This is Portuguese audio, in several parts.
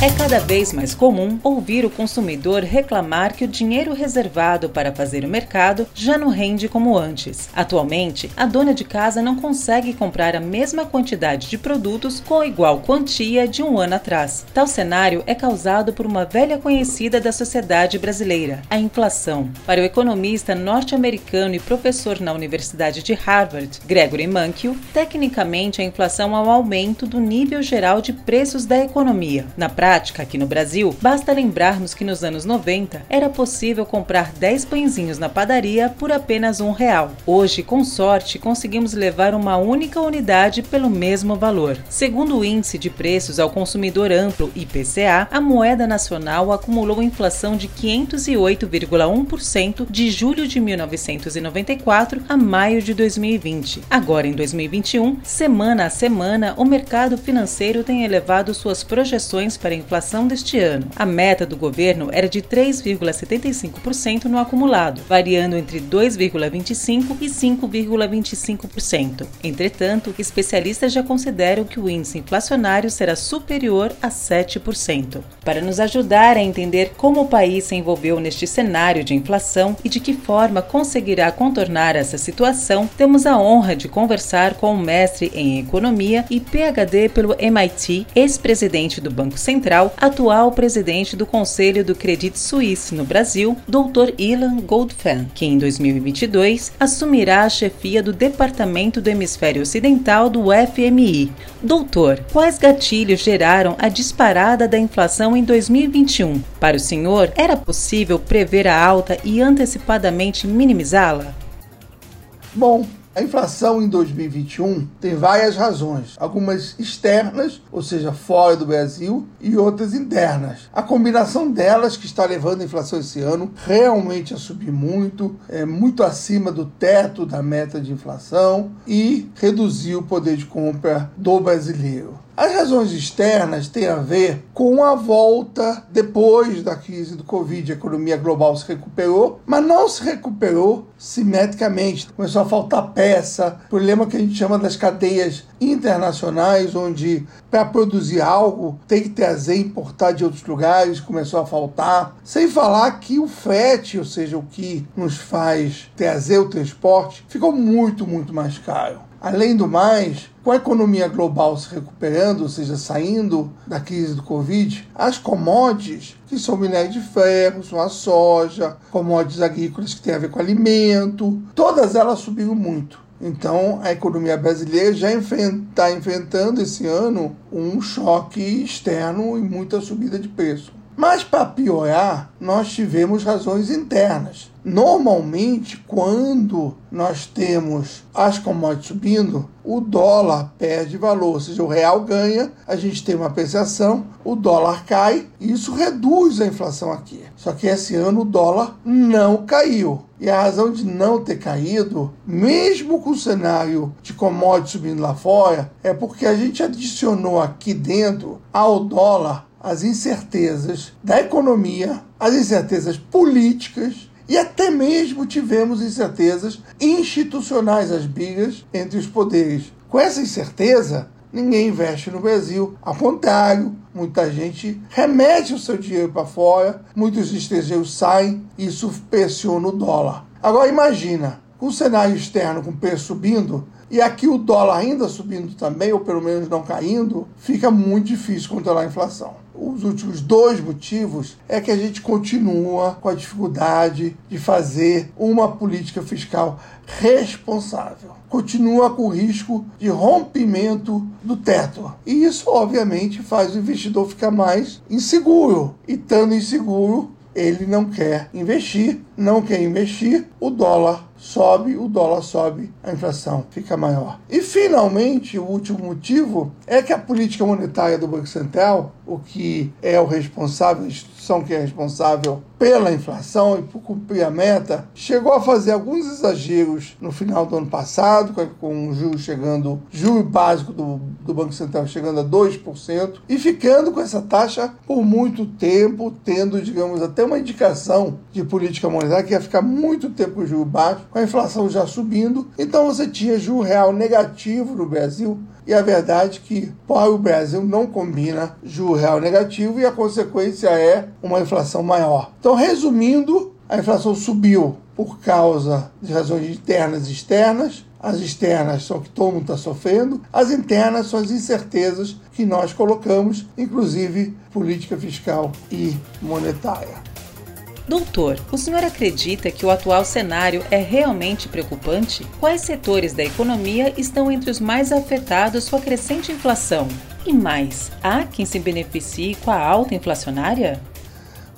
É cada vez mais comum ouvir o consumidor reclamar que o dinheiro reservado para fazer o mercado já não rende como antes. Atualmente, a dona de casa não consegue comprar a mesma quantidade de produtos com igual quantia de um ano atrás. Tal cenário é causado por uma velha conhecida da sociedade brasileira, a inflação. Para o economista norte-americano e professor na Universidade de Harvard, Gregory Mankiw, tecnicamente a inflação é o aumento do nível geral de preços da economia. Na prática, prática aqui no Brasil, basta lembrarmos que nos anos 90 era possível comprar 10 pãezinhos na padaria por apenas um real. Hoje, com sorte, conseguimos levar uma única unidade pelo mesmo valor. Segundo o Índice de Preços ao Consumidor Amplo, IPCA, a moeda nacional acumulou inflação de 508,1% de julho de 1994 a maio de 2020. Agora, em 2021, semana a semana, o mercado financeiro tem elevado suas projeções para inflação deste ano. A meta do governo era de 3,75% no acumulado, variando entre 2,25% e 5,25%. Entretanto, especialistas já consideram que o índice inflacionário será superior a 7%. Para nos ajudar a entender como o país se envolveu neste cenário de inflação e de que forma conseguirá contornar essa situação, temos a honra de conversar com o mestre em economia e PhD pelo MIT, ex-presidente do Banco Central Central, atual presidente do Conselho do Credit Suisse no Brasil, Dr. Ilan Goldfan, que em 2022 assumirá a chefia do Departamento do Hemisfério Ocidental do FMI. Doutor, quais gatilhos geraram a disparada da inflação em 2021? Para o senhor, era possível prever a alta e antecipadamente minimizá-la? Bom, a inflação em 2021 tem várias razões, algumas externas, ou seja, fora do Brasil, e outras internas. A combinação delas que está levando a inflação esse ano realmente a subir muito, é muito acima do teto da meta de inflação e reduzir o poder de compra do brasileiro. As razões externas têm a ver com a volta depois da crise do Covid. A economia global se recuperou, mas não se recuperou simetricamente. Começou a faltar peça, problema que a gente chama das cadeias internacionais, onde para produzir algo tem que trazer importar de outros lugares, começou a faltar. Sem falar que o frete, ou seja, o que nos faz trazer o transporte, ficou muito, muito mais caro. Além do mais, com a economia global se recuperando, ou seja, saindo da crise do Covid, as commodities, que são minério de ferro, são a soja, commodities agrícolas que têm a ver com alimento, todas elas subiram muito. Então, a economia brasileira já está enfrentando esse ano um choque externo e muita subida de preço. Mas, para piorar, nós tivemos razões internas. Normalmente, quando nós temos as commodities subindo, o dólar perde valor, ou seja, o real ganha, a gente tem uma apreciação, o dólar cai e isso reduz a inflação aqui. Só que esse ano o dólar não caiu. E a razão de não ter caído, mesmo com o cenário de commodities subindo lá fora, é porque a gente adicionou aqui dentro ao dólar as incertezas da economia, as incertezas políticas e até mesmo tivemos incertezas institucionais, as brigas entre os poderes. Com essa incerteza, ninguém investe no Brasil. Ao contrário, muita gente remete o seu dinheiro para fora, muitos estrangeiros saem, isso pressiona o dólar. Agora imagina, com o cenário externo com o preço subindo, e aqui o dólar ainda subindo também, ou pelo menos não caindo, fica muito difícil controlar a inflação. Os últimos dois motivos é que a gente continua com a dificuldade de fazer uma política fiscal responsável. Continua com o risco de rompimento do teto. E isso, obviamente, faz o investidor ficar mais inseguro. E estando inseguro, ele não quer investir não quer investir, o dólar sobe, o dólar sobe, a inflação fica maior. E finalmente, o último motivo é que a política monetária do Banco Central, o que é o responsável, a instituição que é responsável pela inflação e por cumprir a meta, chegou a fazer alguns exageros no final do ano passado, com o juros chegando, juro básico do, do Banco Central chegando a 2%, e ficando com essa taxa por muito tempo, tendo, digamos, até uma indicação de política monetária que ia ficar muito tempo o juro baixo, com a inflação já subindo. Então você tinha juro real negativo no Brasil. E a verdade é que para o Brasil não combina juro real negativo e a consequência é uma inflação maior. Então, resumindo, a inflação subiu por causa de razões internas e externas. As externas são que todo mundo está sofrendo, as internas são as incertezas que nós colocamos, inclusive política fiscal e monetária. Doutor, o senhor acredita que o atual cenário é realmente preocupante? Quais setores da economia estão entre os mais afetados com a crescente inflação? E mais, há quem se beneficie com a alta inflacionária?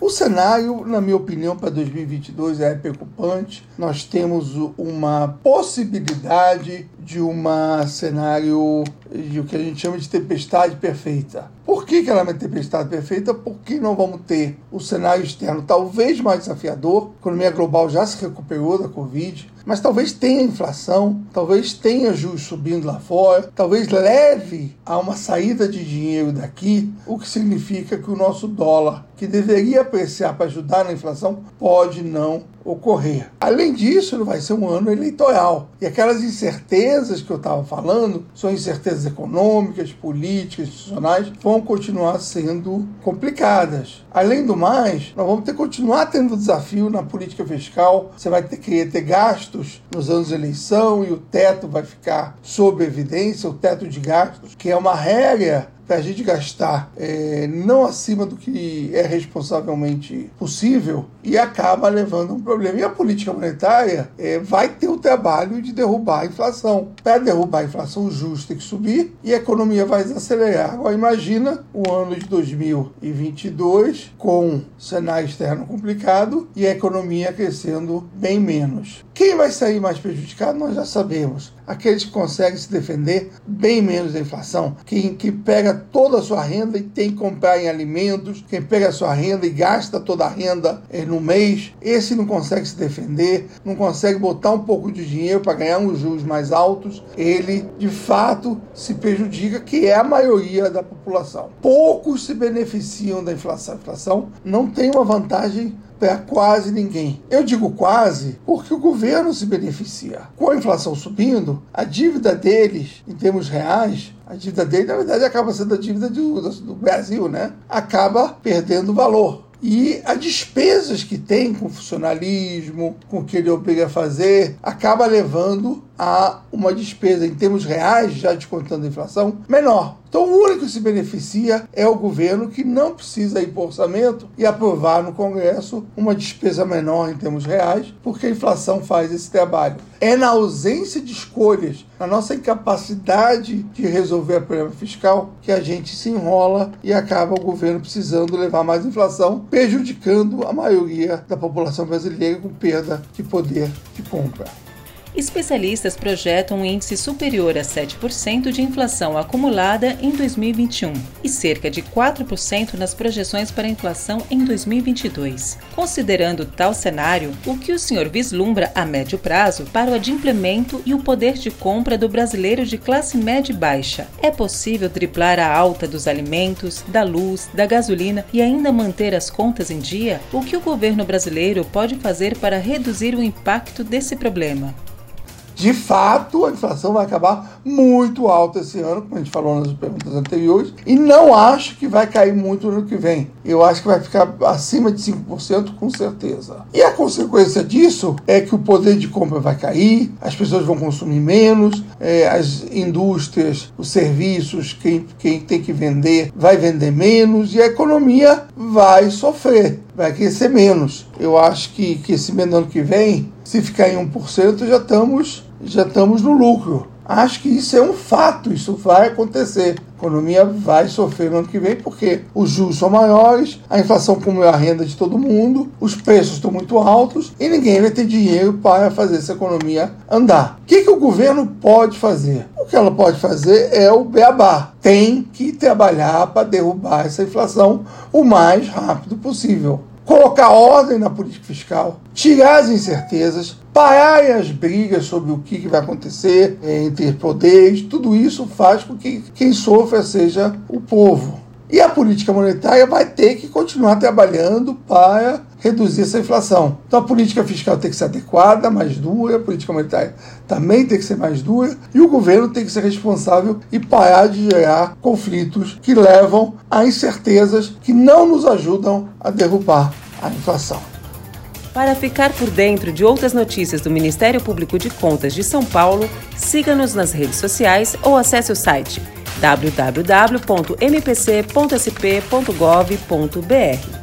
O cenário, na minha opinião, para 2022 é preocupante. Nós temos uma possibilidade de um cenário de o que a gente chama de tempestade perfeita. Por que, que ela é uma tempestade perfeita? Porque não vamos ter o cenário externo talvez mais desafiador. A economia global já se recuperou da Covid, mas talvez tenha inflação, talvez tenha juros subindo lá fora, talvez leve a uma saída de dinheiro daqui, o que significa que o nosso dólar, que deveria apreciar para ajudar na inflação, pode não ocorrer. Além disso, vai ser um ano eleitoral. E aquelas incertezas que eu estava falando, são incertezas econômicas, políticas, institucionais, vão continuar sendo complicadas. Além do mais, nós vamos ter que continuar tendo desafio na política fiscal. Você vai ter que ter gastos nos anos de eleição e o teto vai ficar sob evidência, o teto de gastos, que é uma regra para a gente gastar é, não acima do que é responsavelmente possível e acaba levando um problema. E a política monetária é, vai ter o trabalho de derrubar a inflação. Para derrubar a inflação, juros tem que subir e a economia vai desacelerar. Agora, imagina o ano de 2022 com cenário externo complicado e a economia crescendo bem menos. Quem vai sair mais prejudicado, nós já sabemos. Aqueles que conseguem se defender bem menos da inflação. Quem que pega toda a sua renda e tem que comprar em alimentos, quem pega a sua renda e gasta toda a renda eh, no mês, esse não consegue se defender, não consegue botar um pouco de dinheiro para ganhar uns juros mais altos, ele de fato se prejudica, que é a maioria da população. Poucos se beneficiam da inflação. A inflação não tem uma vantagem para quase ninguém. Eu digo quase porque o governo se beneficia. Com a inflação subindo, a dívida deles, em termos reais, a dívida dele, na verdade, acaba sendo a dívida do, do Brasil, né? Acaba perdendo valor e as despesas que tem com funcionalismo, com o que ele obriga a fazer, acaba levando a uma despesa em termos reais, já descontando a inflação, menor. Então, o único que se beneficia é o governo que não precisa ir para o orçamento e aprovar no Congresso uma despesa menor em termos reais, porque a inflação faz esse trabalho. É na ausência de escolhas, na nossa incapacidade de resolver o problema fiscal, que a gente se enrola e acaba o governo precisando levar mais inflação, prejudicando a maioria da população brasileira com perda de poder de compra. Especialistas projetam um índice superior a 7% de inflação acumulada em 2021 e cerca de 4% nas projeções para inflação em 2022. Considerando tal cenário, o que o senhor vislumbra a médio prazo para o adimplemento e o poder de compra do brasileiro de classe média e baixa? É possível driblar a alta dos alimentos, da luz, da gasolina e ainda manter as contas em dia? O que o governo brasileiro pode fazer para reduzir o impacto desse problema? De fato, a inflação vai acabar muito alta esse ano, como a gente falou nas perguntas anteriores, e não acho que vai cair muito no ano que vem. Eu acho que vai ficar acima de 5% com certeza. E a consequência disso é que o poder de compra vai cair, as pessoas vão consumir menos, é, as indústrias, os serviços, quem, quem tem que vender vai vender menos e a economia vai sofrer, vai crescer menos. Eu acho que, que esse ano que vem, se ficar em 1%, já estamos já estamos no lucro. Acho que isso é um fato, isso vai acontecer. A economia vai sofrer no ano que vem porque os juros são maiores, a inflação comeu a renda de todo mundo, os preços estão muito altos e ninguém vai ter dinheiro para fazer essa economia andar. O que, que o governo pode fazer? O que ela pode fazer é o beabá. Tem que trabalhar para derrubar essa inflação o mais rápido possível colocar ordem na política fiscal, tirar as incertezas, parar as brigas sobre o que vai acontecer entre poderes, tudo isso faz com que quem sofra seja o povo. E a política monetária vai ter que continuar trabalhando para reduzir essa inflação. Então a política fiscal tem que ser adequada, mais dura, a política monetária também tem que ser mais dura, e o governo tem que ser responsável e parar de gerar conflitos que levam a incertezas que não nos ajudam a derrubar a inflação. Para ficar por dentro de outras notícias do Ministério Público de Contas de São Paulo, siga-nos nas redes sociais ou acesse o site www.mpc.sp.gov.br.